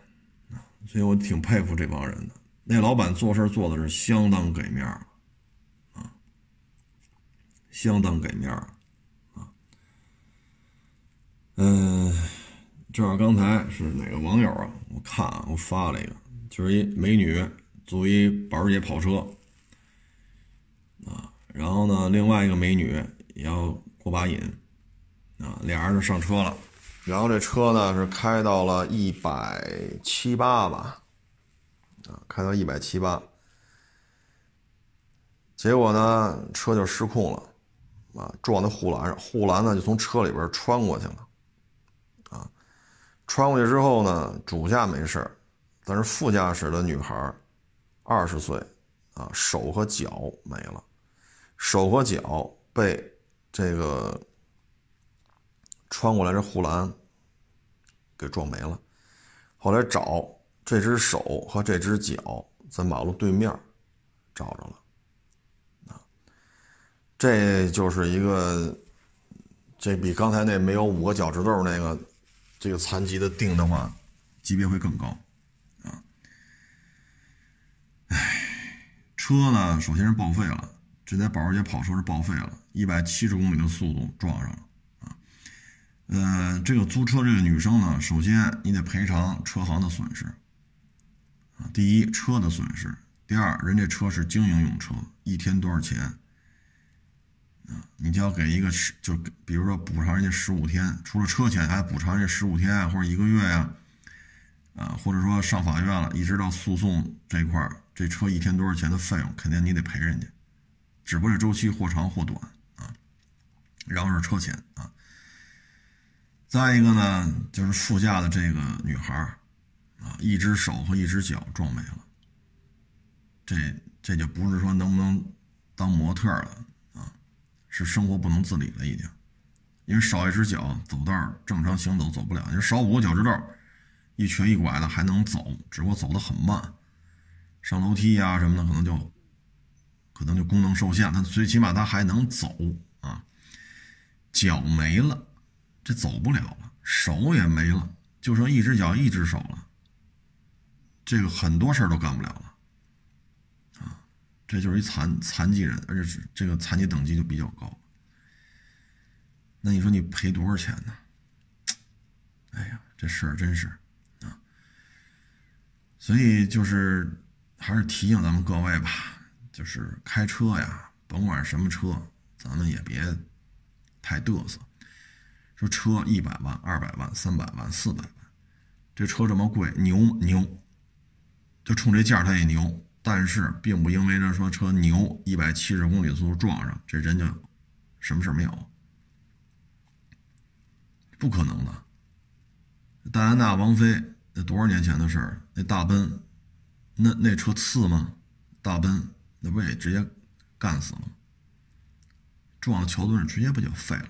所以我挺佩服这帮人的。那老板做事做的是相当给面儿，啊，相当给面儿，啊，嗯，正好刚才是哪个网友啊？我看啊，我发了一个，就是一美女租一保时捷跑车，啊，然后呢，另外一个美女也要。过把瘾，啊，俩人就上车了，然后这车呢是开到了一百七八吧，啊，开到一百七八，结果呢车就失控了，啊，撞在护栏上，护栏呢就从车里边穿过去了，啊，穿过去之后呢，主驾没事但是副驾驶的女孩，二十岁，啊，手和脚没了，手和脚被。这个穿过来这护栏给撞没了，后来找这只手和这只脚在马路对面，找着了，啊，这就是一个，这比刚才那没有五个脚趾头那个这个残疾的定的话，级别会更高，啊，哎，车呢，首先是报废了，这台保时捷跑车是报废了，一百七十公里的速度撞上了啊。呃，这个租车这个女生呢，首先你得赔偿车行的损失啊。第一，车的损失；第二，人家车是经营用车，一天多少钱啊？你就要给一个十，就比如说补偿人家十五天，除了车钱，还补偿人家十五天啊或者一个月呀，啊，或者说上法院了，一直到诉讼这块儿，这车一天多少钱的费用，肯定你得赔人家，只不过这周期或长或短啊。然后是车钱啊。再一个呢，就是副驾的这个女孩啊，一只手和一只脚撞没了。这这就不是说能不能当模特了啊，是生活不能自理了已经。因为少一只脚，走道正常行走走不了。你少五个脚趾头，一瘸一拐的还能走，只不过走得很慢。上楼梯呀什么的，可能就可能就功能受限。他最起码他还能走啊，脚没了。这走不了了，手也没了，就剩一只脚、一只手了。这个很多事儿都干不了了，啊，这就是一残残疾人，而且是这个残疾等级就比较高。那你说你赔多少钱呢？哎呀，这事儿真是啊。所以就是还是提醒咱们各位吧，就是开车呀，甭管什么车，咱们也别太嘚瑟。说车一百万、二百万、三百万、四百万，这车这么贵，牛牛，就冲这价它也牛。但是并不因为这说车牛，一百七十公里速度撞上，这人就什么事没有，不可能的。戴安娜王妃那多少年前的事儿？那大奔，那那车次吗？大奔那不也直接干死了吗？撞桥墩直接不就废了？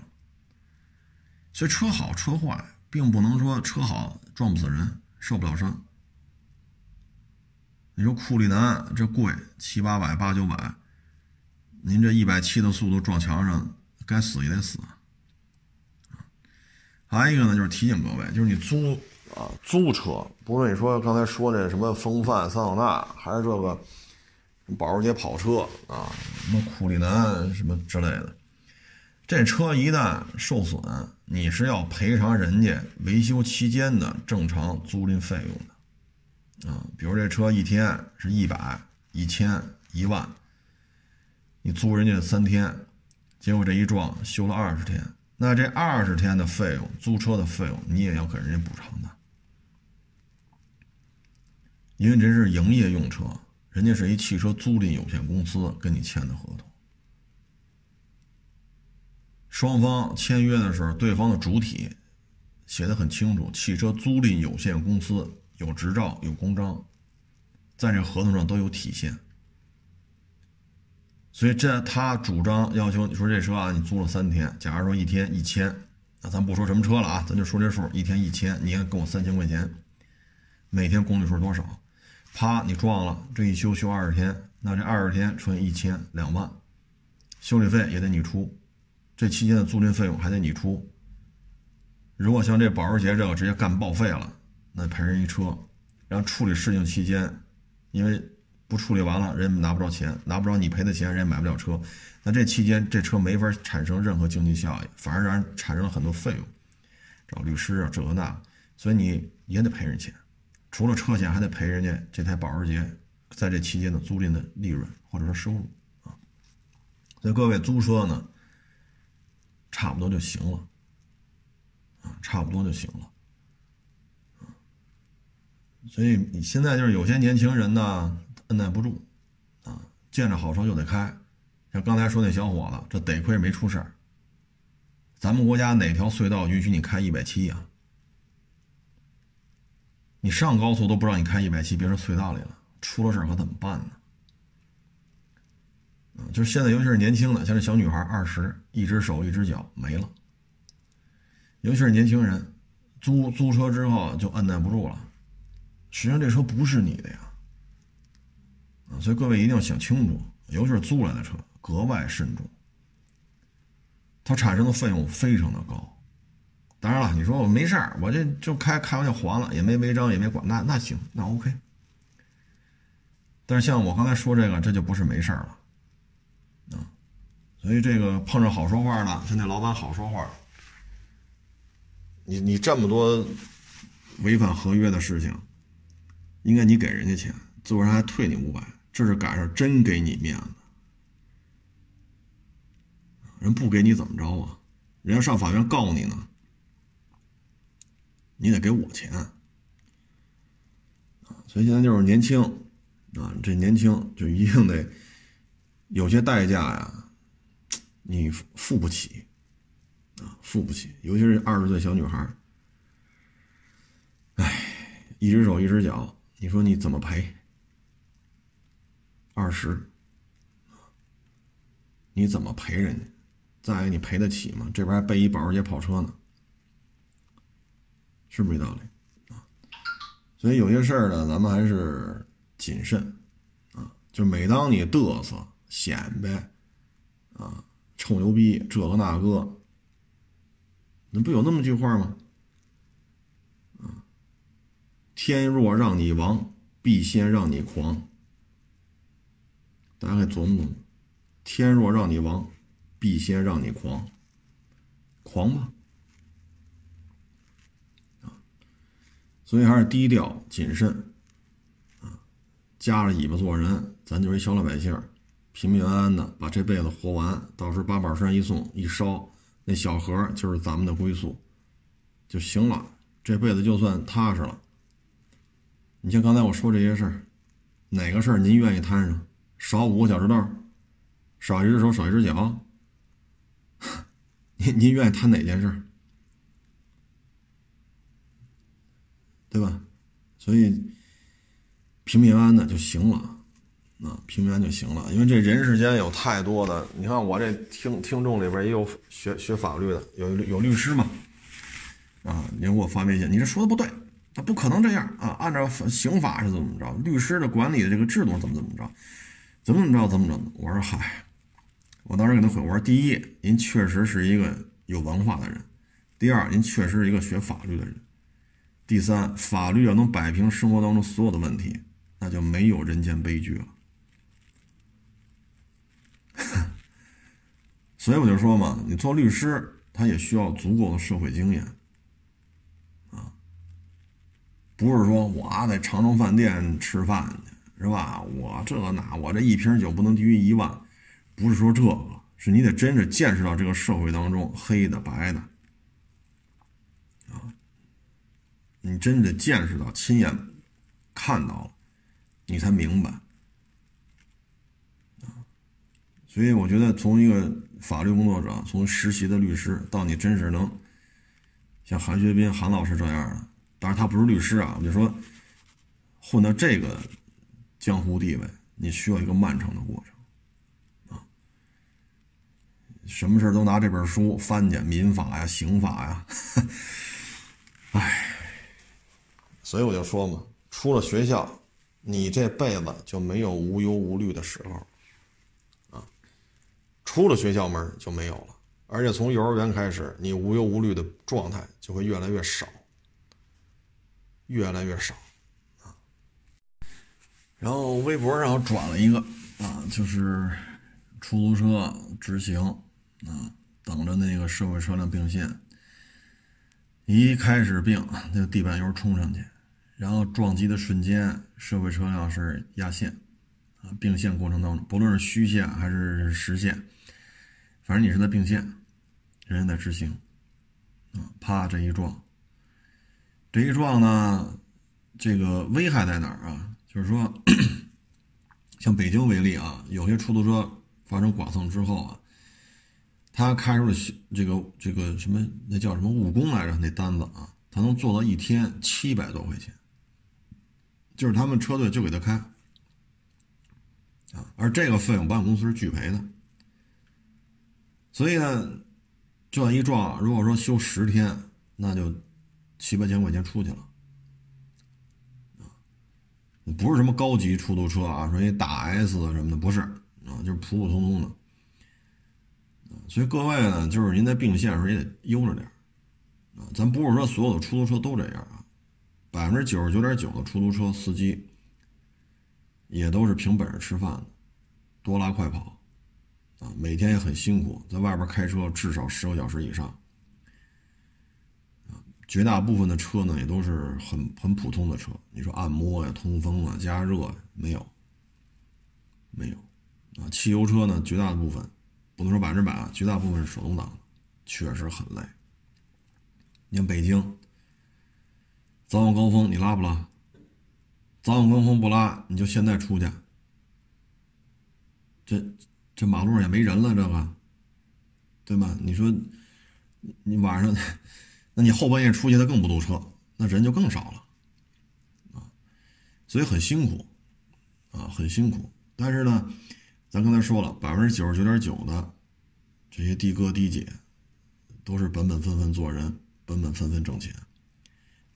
所以车好车坏，并不能说车好撞不死人，受不了伤。你说库里南这贵七八百八九百，您这一百七的速度撞墙上，该死也得死。还有一个呢，就是提醒各位，就是你租啊租车，不论你说刚才说的什么风范、桑塔纳，还是这个保时捷跑车啊，什么库里南什么之类的。这车一旦受损，你是要赔偿人家维修期间的正常租赁费用的，啊，比如这车一天是一百、一千、一万，你租人家三天，结果这一撞修了二十天，那这二十天的费用，租车的费用你也要给人家补偿的，因为这是营业用车，人家是一汽车租赁有限公司跟你签的合同。双方签约的时候，对方的主体写的很清楚，汽车租赁有限公司有执照、有公章，在这合同上都有体现。所以这他主张要求你说这车啊，你租了三天，假如说一天一千，那咱不说什么车了啊，咱就说这数，一天一千，你给我三千块钱，每天公里数多少？啪，你撞了，这一修修二十天，那这二十天乘以一千，两万，修理费也得你出。这期间的租赁费用还得你出。如果像这保时捷这个直接干报废了，那赔人一车。然后处理事情期间，因为不处理完了，人拿不着钱，拿不着你赔的钱，人也买不了车。那这期间这车没法产生任何经济效益，反而让人产生了很多费用，找律师啊这个那，所以你也得赔人钱。除了车钱，还得赔人家这台保时捷在这期间的租赁的利润或者说收入啊。所以各位租车呢。差不多就行了，啊，差不多就行了，所以你现在就是有些年轻人呢，按耐不住，啊，见着好车就得开，像刚才说那小伙子，这得亏没出事儿。咱们国家哪条隧道允许你开一百七呀？你上高速都不让你开一百七，别说隧道里了，出了事可怎么办呢？就是现在，尤其是年轻的，像这小女孩，二十，一只手一只脚没了。尤其是年轻人，租租车之后就按耐不住了。实际上这车不是你的呀，啊，所以各位一定要想清楚，尤其是租来的车，格外慎重。它产生的费用非常的高。当然了，你说我没事儿，我这就开开玩笑还了，也没违章，也没管，那那行，那 OK。但是像我刚才说这个，这就不是没事儿了，啊，所以这个碰着好说话的，现在老板好说话，你你这么多违反合约的事情，应该你给人家钱，最后人还退你五百，这是赶上真给你面子，人不给你怎么着啊？人家上法院告你呢。你得给我钱啊！所以现在就是年轻啊，这年轻就一定得有些代价呀，你付不起啊，付不起。尤其是二十岁小女孩，哎，一只手一只脚，你说你怎么赔？二十，你怎么赔人家？再一个，你赔得起吗？这边还背一保时捷跑车呢。是不是这道理啊？所以有些事儿呢，咱们还是谨慎啊。就每当你嘚瑟、显摆啊、臭牛逼这个那个，那不有那么句话吗？啊，天若让你亡，必先让你狂。大家可以琢磨琢磨，天若让你亡，必先让你狂，狂吧。所以还是低调谨慎，啊，夹着尾巴做人，咱就是一小老百姓，平平安安的把这辈子活完，到时候八宝山一送一烧，那小盒就是咱们的归宿，就行了，这辈子就算踏实了。你像刚才我说这些事儿，哪个事儿您愿意摊上？少五个小时道，少一只手少一只脚，*laughs* 您您愿意摊哪件事儿？对吧？所以平平安安的就行了，啊，平平安就行了。因为这人世间有太多的，你看我这听听众里边也有学学法律的，有有律师嘛，啊，您给我发微信，你这说的不对，他不可能这样啊，按照刑法是怎么着，律师的管理的这个制度怎么怎么着，怎么怎么着怎么着。我说嗨，我当时给他回，我说第一，您确实是一个有文化的人；第二，您确实是一个学法律的人。第三，法律要能摆平生活当中所有的问题，那就没有人间悲剧了。*laughs* 所以我就说嘛，你做律师，他也需要足够的社会经验，啊，不是说我在长城饭店吃饭，是吧？我这个那，我这一瓶酒不能低于一万，不是说这个，是你得真是见识到这个社会当中黑的白的。你真的见识到、亲眼看到了，你才明白啊！所以我觉得，从一个法律工作者，从实习的律师，到你真是能像韩学斌韩老师这样的，当然他不是律师啊，我就说混到这个江湖地位，你需要一个漫长的过程啊！什么事都拿这本书翻去，民法呀、刑法呀，*laughs* 哎。所以我就说嘛，出了学校，你这辈子就没有无忧无虑的时候，啊，出了学校门就没有了。而且从幼儿园开始，你无忧无虑的状态就会越来越少，越来越少，啊。然后微博上转了一个啊，就是出租车直行啊，等着那个社会车辆并线，一开始并，那个地板油冲上去。然后撞击的瞬间，社会车辆是压线，啊，并线过程当中，不论是虚线还是实线，反正你是在并线，人家在直行，啊，啪这一撞，这一撞呢，这个危害在哪儿啊？就是说，*coughs* 像北京为例啊，有些出租车发生剐蹭之后啊，他开出的这个这个什么那叫什么误工来着？那单子啊，他能做到一天七百多块钱。就是他们车队就给他开，啊，而这个费用保险公司是拒赔的，所以呢，这一撞，如果说修十天，那就七八千块钱出去了，不是什么高级出租车啊，说一大 S 什么的，不是啊，就是普普通通的。所以各位呢，就是您在并线的时候也得悠着点啊。咱不是说所有的出租车都这样啊，百分之九十九点九的出租车司机也都是凭本事吃饭的，多拉快跑啊，每天也很辛苦，在外边开车至少十个小时以上。绝大部分的车呢，也都是很很普通的车。你说按摩呀、通风啊、加热呀，没有，没有。啊，汽油车呢，绝大部分不能说百分之百啊，绝大部分是手动挡，确实很累。你看北京，早晚高峰你拉不拉？早晚高峰不拉，你就现在出去，这这马路上也没人了，这个，对吧？你说你晚上。那你后半夜出去，他更不堵车，那人就更少了，啊，所以很辛苦，啊，很辛苦。但是呢，咱刚才说了，百分之九十九点九的这些的哥的姐，都是本本分分做人，本本分分挣钱。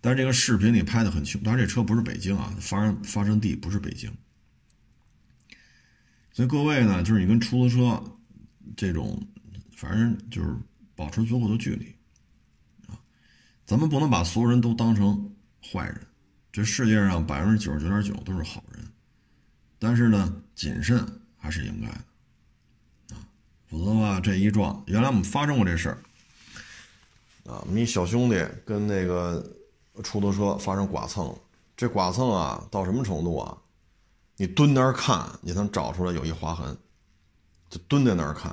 但是这个视频里拍的很清，当然这车不是北京啊，发生发生地不是北京。所以各位呢，就是你跟出租车这种，反正就是保持足够的距离啊。咱们不能把所有人都当成坏人，这世界上百分之九十九点九都是好人，但是呢，谨慎还是应该的啊，否则的话，这一撞，原来我们发生过这事儿啊，我们一小兄弟跟那个出租车发生剐蹭，这剐蹭啊，到什么程度啊？你蹲那儿看，你能找出来有一划痕，就蹲在那儿看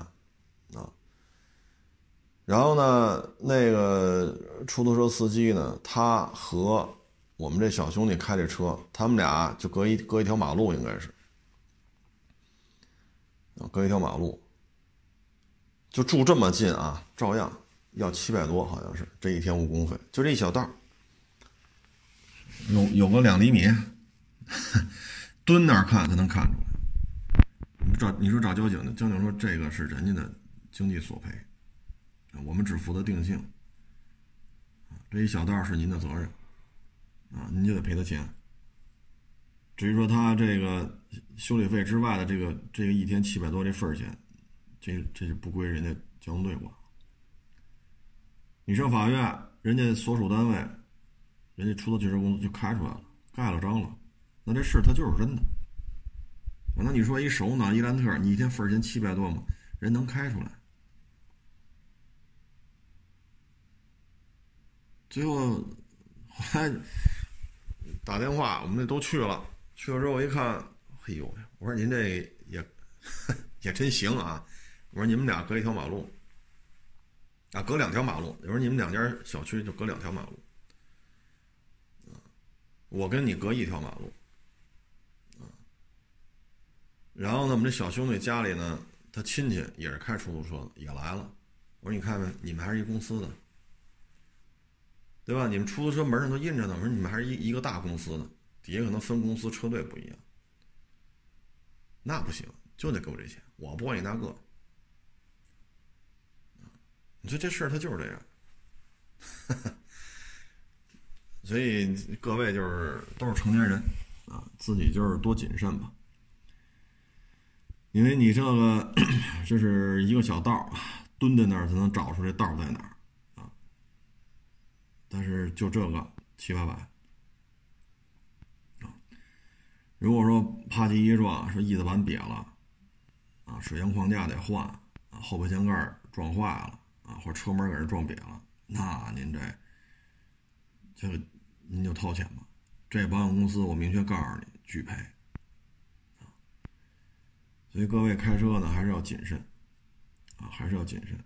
啊。然后呢，那个出租车司机呢，他和我们这小兄弟开这车，他们俩就隔一隔一条马路，应该是啊，隔一条马路，就住这么近啊，照样要七百多，好像是这一天误工费，就这一小道，有有个两厘米，蹲那儿看才能看出来。你找你说找交警的，交警说这个是人家的经济索赔。我们只负责定性，这一小道是您的责任，啊，您就得赔他钱。至于说他这个修理费之外的这个这个一天七百多这份儿钱，这这就不归人家交通队管。你上法院，人家所属单位，人家出租汽车公司就开出来了，盖了章了，那这事他就是真的。那你说一手挡伊兰特，你一天份儿钱七百多吗？人能开出来？最后后来打电话，我们那都去了。去了之后我一看，哎呦，我说您这也 *laughs* 也真行啊！我说你们俩隔一条马路啊，隔两条马路。我说你们两家小区就隔两条马路我跟你隔一条马路然后呢，我们这小兄弟家里呢，他亲戚也是开出租车的，也来了。我说你看看，你们还是一公司的。对吧？你们出租车门上都印着呢。我说你们还是一一个大公司的，底下可能分公司车队不一样。那不行，就得给我这钱，我不管你那个。你说这事儿他就是这样，*laughs* 所以各位就是都是成年人啊，自己就是多谨慎吧。因为你这个 *clears throat* 这是一个小道蹲在那儿才能找出这道在哪儿啊。但是就这个七八百啊！如果说啪叽一撞，说翼子板瘪了啊，水箱框架得换啊，后备箱盖撞坏了啊，或车门给人撞瘪了，那您这这个您就掏钱吧。这保险公司我明确告诉你，拒赔！所以各位开车呢，还是要谨慎啊，还是要谨慎。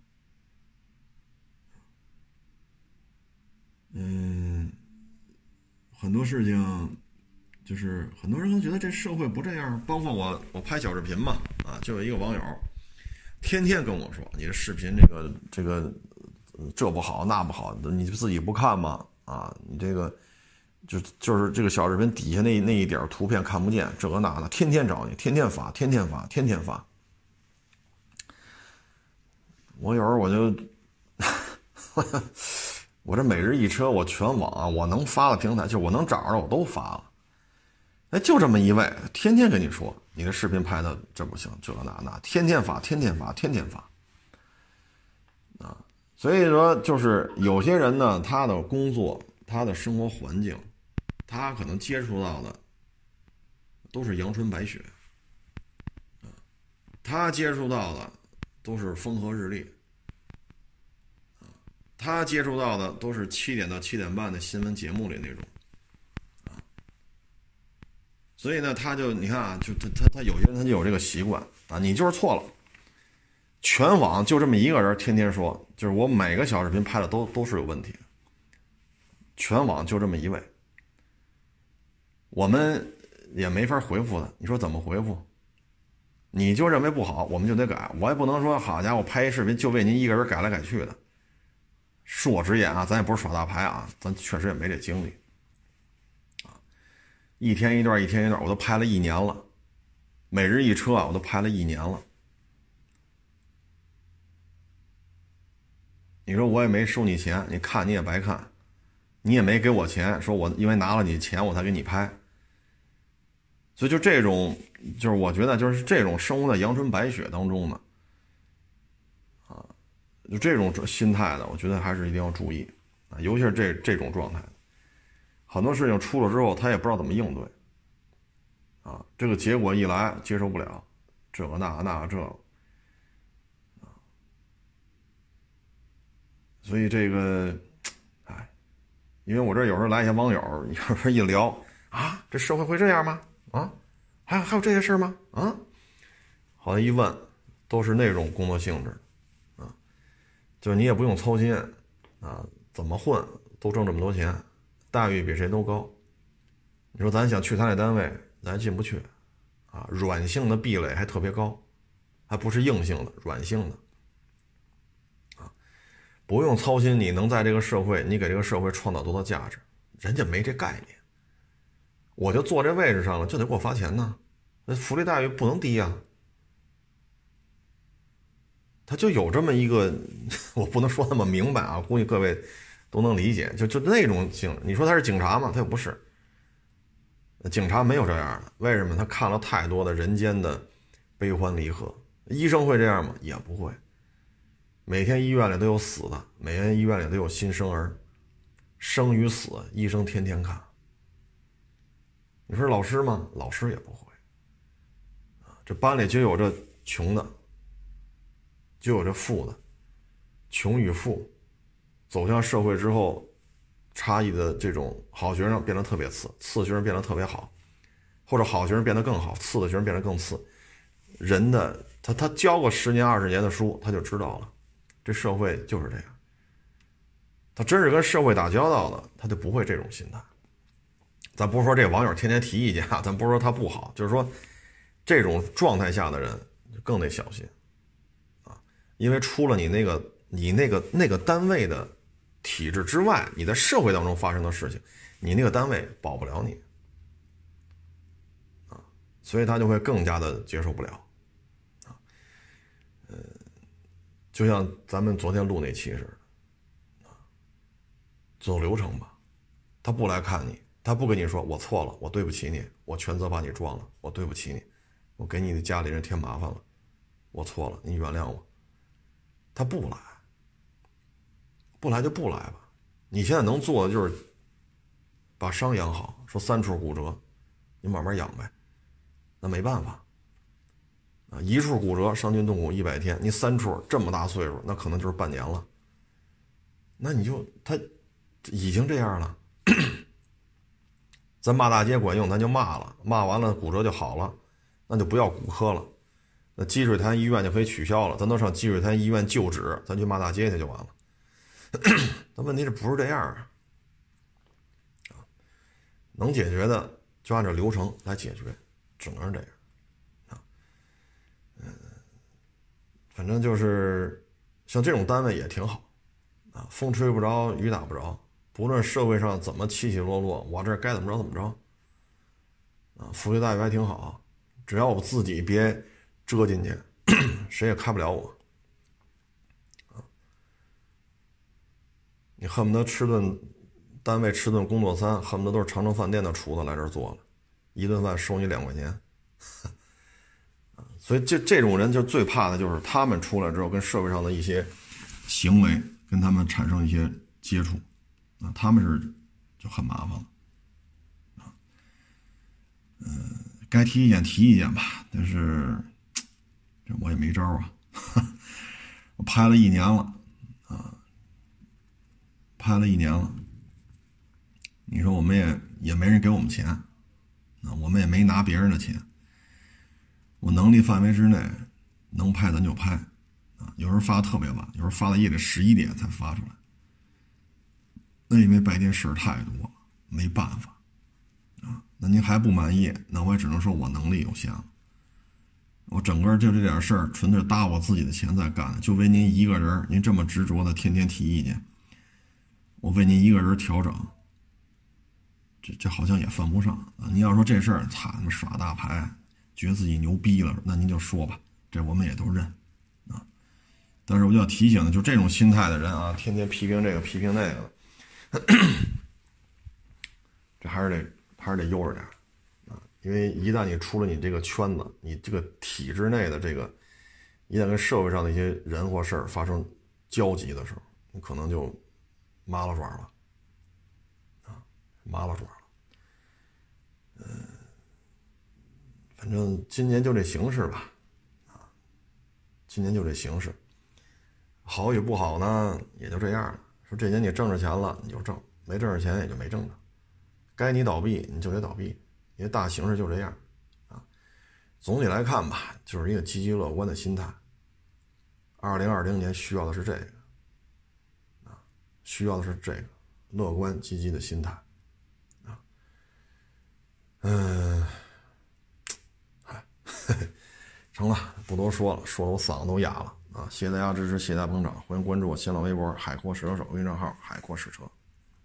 嗯，很多事情就是很多人都觉得这社会不这样，包括我，我拍小视频嘛，啊，就有一个网友天天跟我说：“你这视频这个这个这不好那不好，你自己不看吗？啊，你这个就就是这个小视频底下那那一点图片看不见，这个那的，天天找你，天天发，天天发，天天发。”我有时候我就。*laughs* 我这每日一车，我全网，我能发的平台，就我能找着，我都发了。哎，就这么一位，天天跟你说你的视频拍的这不行，这那那，天天发，天天发，天天发，啊，所以说就是有些人呢，他的工作，他的生活环境，他可能接触到的都是阳春白雪，他接触到的都是风和日丽，他接触到的都是七点到七点半的新闻节目里那种。所以呢，他就你看啊，就他他他有些人他就有这个习惯啊，你就是错了。全网就这么一个人，天天说，就是我每个小视频拍的都都是有问题。全网就这么一位，我们也没法回复他。你说怎么回复？你就认为不好，我们就得改。我也不能说好家伙，拍一视频就为您一个人改来改去的。恕我直言啊，咱也不是耍大牌啊，咱确实也没这精力。啊一天一段，一天一段，我都拍了一年了。每日一车啊，我都拍了一年了。你说我也没收你钱，你看你也白看，你也没给我钱，说我因为拿了你钱我才给你拍。所以就这种，就是我觉得就是这种生活在阳春白雪当中的，啊，就这种心态的，我觉得还是一定要注意啊，尤其是这这种状态。很多事情出了之后，他也不知道怎么应对，啊，这个结果一来接受不了，这个那个那个这，啊，所以这个，哎，因为我这有时候来一些网友，有时候一聊啊，这社会会这样吗？啊，还还有这些事吗？啊，好像一问，都是那种工作性质，啊，就你也不用操心，啊，怎么混都挣这么多钱。待遇比谁都高，你说咱想去他那单位，咱进不去，啊，软性的壁垒还特别高，还不是硬性的，软性的，啊，不用操心你能在这个社会，你给这个社会创造多大价值，人家没这概念。我就坐这位置上了，就得给我发钱呢，那福利待遇不能低呀，他就有这么一个，*laughs* 我不能说那么明白啊，估计各位。都能理解，就就那种警，你说他是警察吗？他又不是。警察没有这样的，为什么？他看了太多的人间的悲欢离合。医生会这样吗？也不会。每天医院里都有死的，每天医院里都有新生儿，生与死，医生天天看。你说老师吗？老师也不会。这班里就有这穷的，就有这富的，穷与富。走向社会之后，差异的这种好学生变得特别次，次学生变得特别好，或者好学生变得更好，次的学生变得更次。人的他他教个十年二十年的书，他就知道了，这社会就是这样。他真是跟社会打交道的，他就不会这种心态。咱不是说这网友天天提意见啊，*laughs* 咱不是说他不好，就是说这种状态下的人更得小心啊，因为出了你那个你那个那个单位的。体制之外，你在社会当中发生的事情，你那个单位保不了你啊，所以他就会更加的接受不了啊。呃，就像咱们昨天录那期似的啊，走流程吧，他不来看你，他不跟你说我错了，我对不起你，我全责把你撞了，我对不起你，我给你的家里人添麻烦了，我错了，你原谅我，他不来。不来就不来吧，你现在能做的就是把伤养好。说三处骨折，你慢慢养呗，那没办法啊。一处骨折伤筋动骨一百天，你三处这么大岁数，那可能就是半年了。那你就他已经这样了，咱骂大街管用，咱就骂了，骂完了骨折就好了，那就不要骨科了，那积水潭医院就可以取消了，咱都上积水潭医院就诊，咱去骂大街去就完了。*clears throat* 但问题是不是这样啊？能解决的就按照流程来解决，只能是这样啊。嗯，反正就是像这种单位也挺好啊，风吹不着，雨打不着，不论社会上怎么起起落落，我这该怎么着怎么着啊。福利待遇还挺好，只要我自己别折进去，*clears throat* 谁也开不了我。你恨不得吃顿单位吃顿工作餐，恨不得都是长城饭店的厨子来这儿做了，一顿饭收你两块钱。所以这这种人就最怕的就是他们出来之后跟社会上的一些行为跟他们产生一些接触，啊，他们是就很麻烦了，啊，嗯，该提意见提意见吧，但是这我也没招啊，*laughs* 我拍了一年了，啊，拍了一年了，你说我们也也没人给我们钱，啊，我们也没拿别人的钱。我能力范围之内，能拍咱就拍，啊，有时候发的特别晚，有时候发到夜里十一点才发出来。那因为白天事儿太多了，没办法，啊，那您还不满意，那我也只能说我能力有限了。我整个就这点事儿，纯粹搭我自己的钱在干，就为您一个人，您这么执着的天天提意见，我为您一个人调整，这这好像也犯不上啊。您要说这事儿，操他妈耍大牌。觉得自己牛逼了，那您就说吧，这我们也都认，啊。但是我就要提醒，就这种心态的人啊，天天批评这个批评那个，*clears throat* 这还是得还是得悠着点啊。因为一旦你出了你这个圈子，你这个体制内的这个，一旦跟社会上的一些人或事儿发生交集的时候，你可能就麻了爪了，啊，麻了爪了，嗯。反正今年就这形势吧，啊，今年就这形势，好与不好呢，也就这样了。说这年你挣着钱了，你就挣；没挣着钱，也就没挣着。该你倒闭，你就得倒闭，因为大形势就这样，啊。总体来看吧，就是一个积极乐观的心态。二零二零年需要的是这个，啊，需要的是这个乐观积极的心态，啊，嗯。*laughs* 成了，不多说了，说的我嗓子都哑了谢谢大家支持，谢谢大家捧场，欢迎关注我新浪微博“海阔试车手”微信账号“海阔试车”。